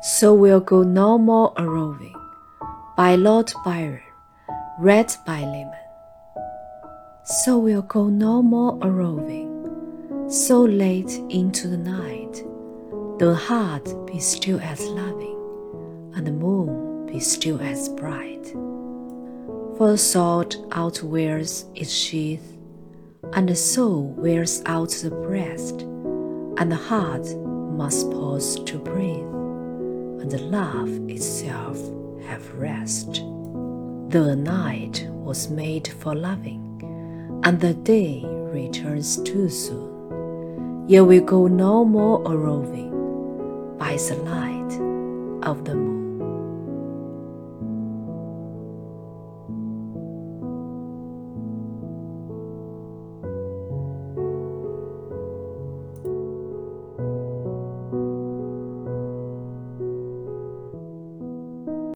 So we'll go no more a roving. By Lord Byron, read by Lehman. So we'll go no more a roving, so late into the night, the heart be still as loving, and the moon be still as bright. For the sword outwears its sheath, and the soul wears out the breast, and the heart must pause to breathe, and the love itself have rest. The night was made for loving, and the day returns too soon. Yet we go no more a roving by the light of the moon.